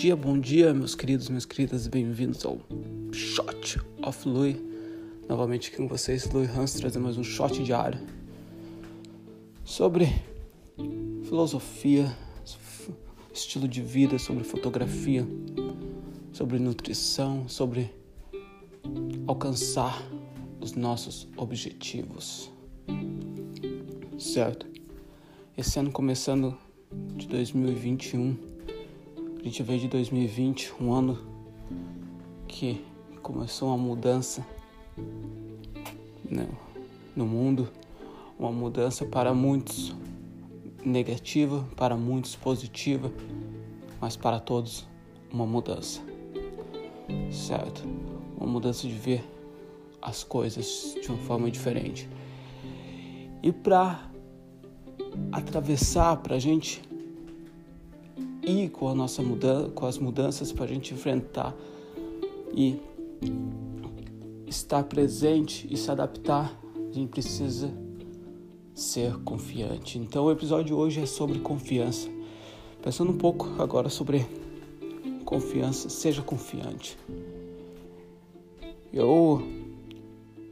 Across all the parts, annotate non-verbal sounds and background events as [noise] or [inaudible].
dia, bom dia, meus queridos, minhas queridas, bem-vindos ao Shot of Louis. Novamente aqui com vocês, Louis Hans, trazendo mais um shot diário sobre filosofia, estilo de vida, sobre fotografia, sobre nutrição, sobre alcançar os nossos objetivos. Certo? Esse ano começando de 2021 a gente veio de 2020, um ano que começou uma mudança né, no mundo, uma mudança para muitos negativa, para muitos positiva, mas para todos uma mudança, certo? Uma mudança de ver as coisas de uma forma diferente. E para atravessar, para a gente ir com a nossa mudança, com as mudanças para a gente enfrentar e estar presente e se adaptar, a gente precisa ser confiante. Então o episódio de hoje é sobre confiança. Pensando um pouco agora sobre confiança, seja confiante. Eu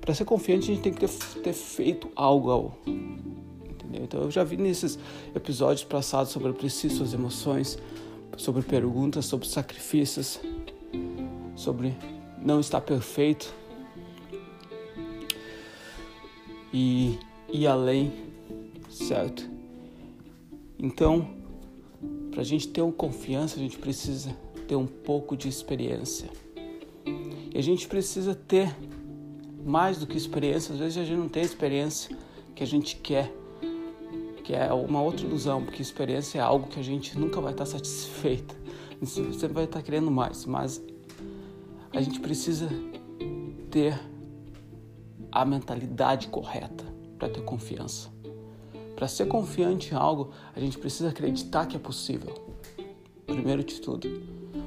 para ser confiante a gente tem que ter, ter feito algo entendeu? Então eu já vi nesses episódios passados sobre preciso suas emoções, sobre perguntas, sobre sacrifícios, sobre não estar perfeito e ir além, certo? Então, para a gente ter uma confiança, a gente precisa ter um pouco de experiência. E a gente precisa ter mais do que experiência. Às vezes a gente não tem a experiência que a gente quer que é uma outra ilusão, porque experiência é algo que a gente nunca vai estar satisfeito, [laughs] você vai estar querendo mais, mas a gente precisa ter a mentalidade correta para ter confiança. Para ser confiante em algo, a gente precisa acreditar que é possível. Primeiro de tudo.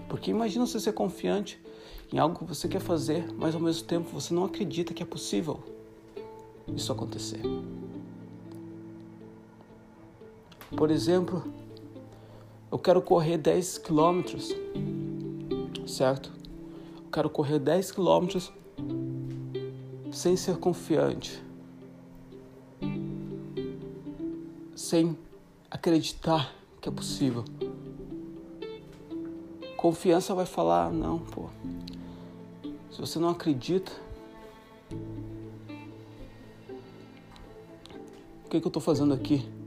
Porque imagina você ser confiante em algo que você quer fazer, mas ao mesmo tempo você não acredita que é possível isso acontecer. Por exemplo, eu quero correr 10 quilômetros, certo? Eu quero correr 10 quilômetros sem ser confiante, sem acreditar que é possível. Confiança vai falar: não, pô. Se você não acredita, o que, que eu estou fazendo aqui?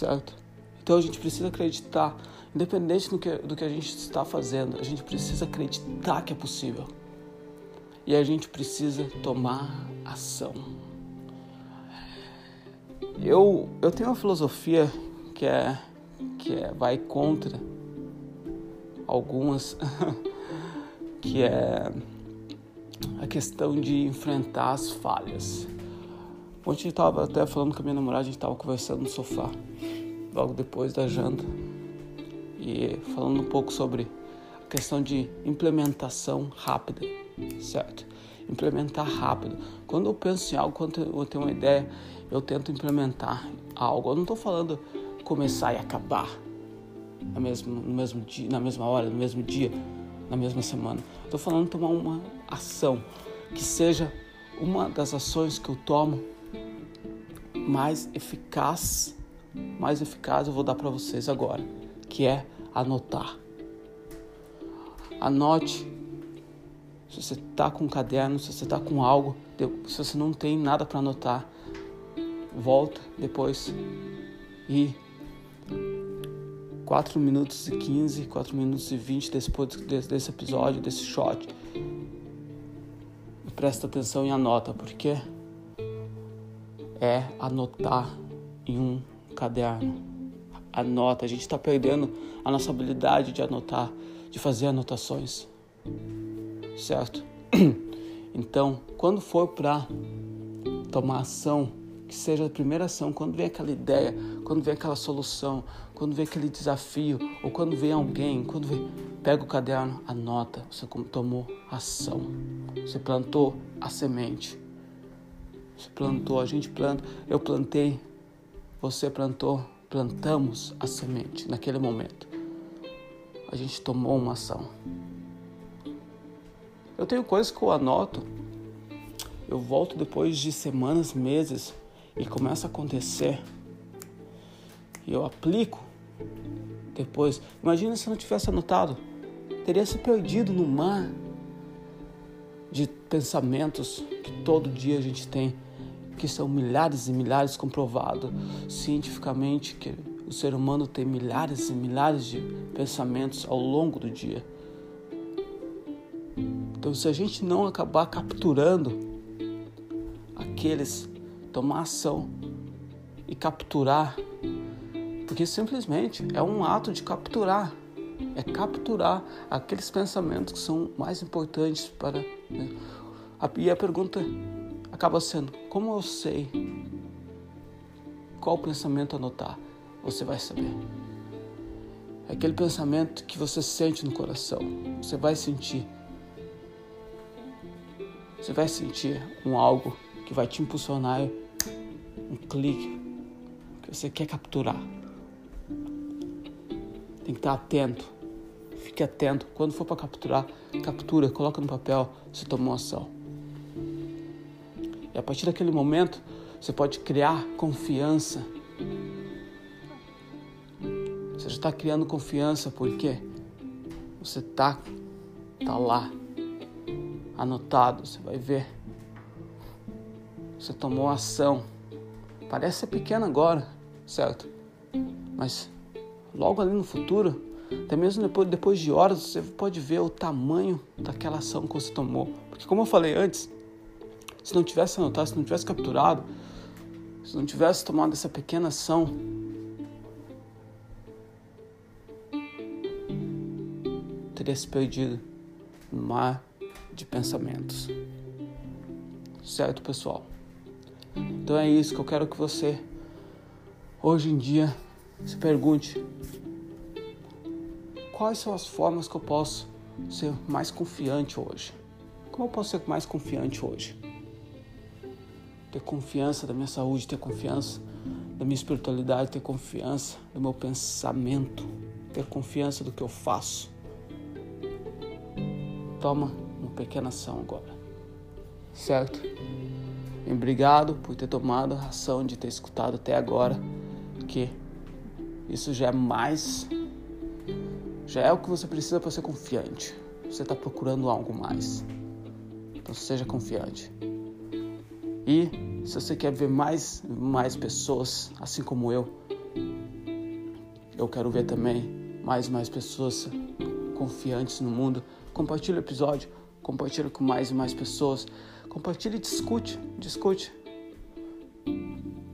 Certo? Então a gente precisa acreditar, independente do que, do que a gente está fazendo, a gente precisa acreditar que é possível. E a gente precisa tomar ação. Eu, eu tenho uma filosofia que é que é, vai contra algumas, [laughs] que é a questão de enfrentar as falhas. Ontem eu estava até falando com a minha namorada, a gente estava conversando no sofá, logo depois da janta, e falando um pouco sobre a questão de implementação rápida, certo? Implementar rápido. Quando eu penso em algo, quando eu tenho uma ideia, eu tento implementar algo. Eu não estou falando começar e acabar no mesmo, no mesmo dia, na mesma hora, no mesmo dia, na mesma semana. Estou falando tomar uma ação que seja uma das ações que eu tomo mais eficaz, mais eficaz eu vou dar para vocês agora, que é anotar. Anote. Se você está com um caderno, se você está com algo, se você não tem nada para anotar, volta depois e 4 minutos e 15, 4 minutos e 20 depois desse episódio, desse shot. Presta atenção e anota, porque é anotar em um caderno. Anota, a gente está perdendo a nossa habilidade de anotar, de fazer anotações, certo? [clears throat] Então, quando for para tomar ação, que seja a primeira ação, quando vem aquela ideia, quando vem aquela solução, quando vem aquele desafio, ou quando vem alguém, quando vem, pega o caderno, anota, você tomou ação, você plantou a semente. Você plantou, a gente planta, eu plantei, você plantou, plantamos a semente naquele momento. a gente tomou uma ação. Eu tenho coisas que eu anoto, eu volto depois de semanas, meses e começa a acontecer. E eu aplico depois. Imagina se eu não tivesse anotado, teria se perdido no mar de pensamentos que todo dia a gente tem, que são milhares e milhares comprovado cientificamente que o ser humano tem milhares e milhares de pensamentos ao longo do dia. Então, se a gente não acabar capturando aqueles, tomar ação e capturar, porque simplesmente é um ato de capturar, é capturar aqueles pensamentos que são mais importantes para. Né? E a pergunta acaba sendo: como eu sei qual pensamento anotar? você vai saber. É aquele pensamento que você sente no coração, você vai sentir. Você vai sentir um algo que vai te impulsionar, um clique que você quer capturar. Tem que estar atento. Fique atento. Quando for para capturar, captura, coloca no papel, você tomou ação. E a partir daquele momento, você pode criar confiança você já está criando confiança porque você está tá lá, anotado, você vai ver. Você tomou ação. Parece ser pequena agora, certo? Mas logo ali no futuro, até mesmo depois, depois de horas, você pode ver o tamanho daquela ação que você tomou. Porque como eu falei antes, se não tivesse anotado, se não tivesse capturado, se não tivesse tomado essa pequena ação, teria se perdido no mar de pensamentos. Certo, pessoal? Então é isso que eu quero que você, hoje em dia, se pergunte: quais são as formas que eu posso ser mais confiante hoje? Como eu posso ser mais confiante hoje? Ter confiança da minha saúde, ter confiança da minha espiritualidade, ter confiança do meu pensamento, ter confiança do que eu faço toma uma pequena ação agora, certo? obrigado por ter tomado a ação de ter escutado até agora, que isso já é mais, já é o que você precisa para ser confiante. Você está procurando algo mais, então seja confiante. E se você quer ver mais, mais pessoas, assim como eu, eu quero ver também mais e mais pessoas confiantes no mundo Compartilhe o episódio, compartilhe com mais e mais pessoas. Compartilhe e discute, discute.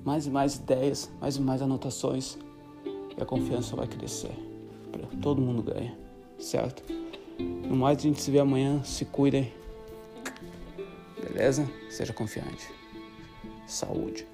Mais e mais ideias, mais e mais anotações. E a confiança vai crescer. Todo mundo ganha, certo? No mais, a gente se vê amanhã. Se cuidem. Beleza? Seja confiante. Saúde.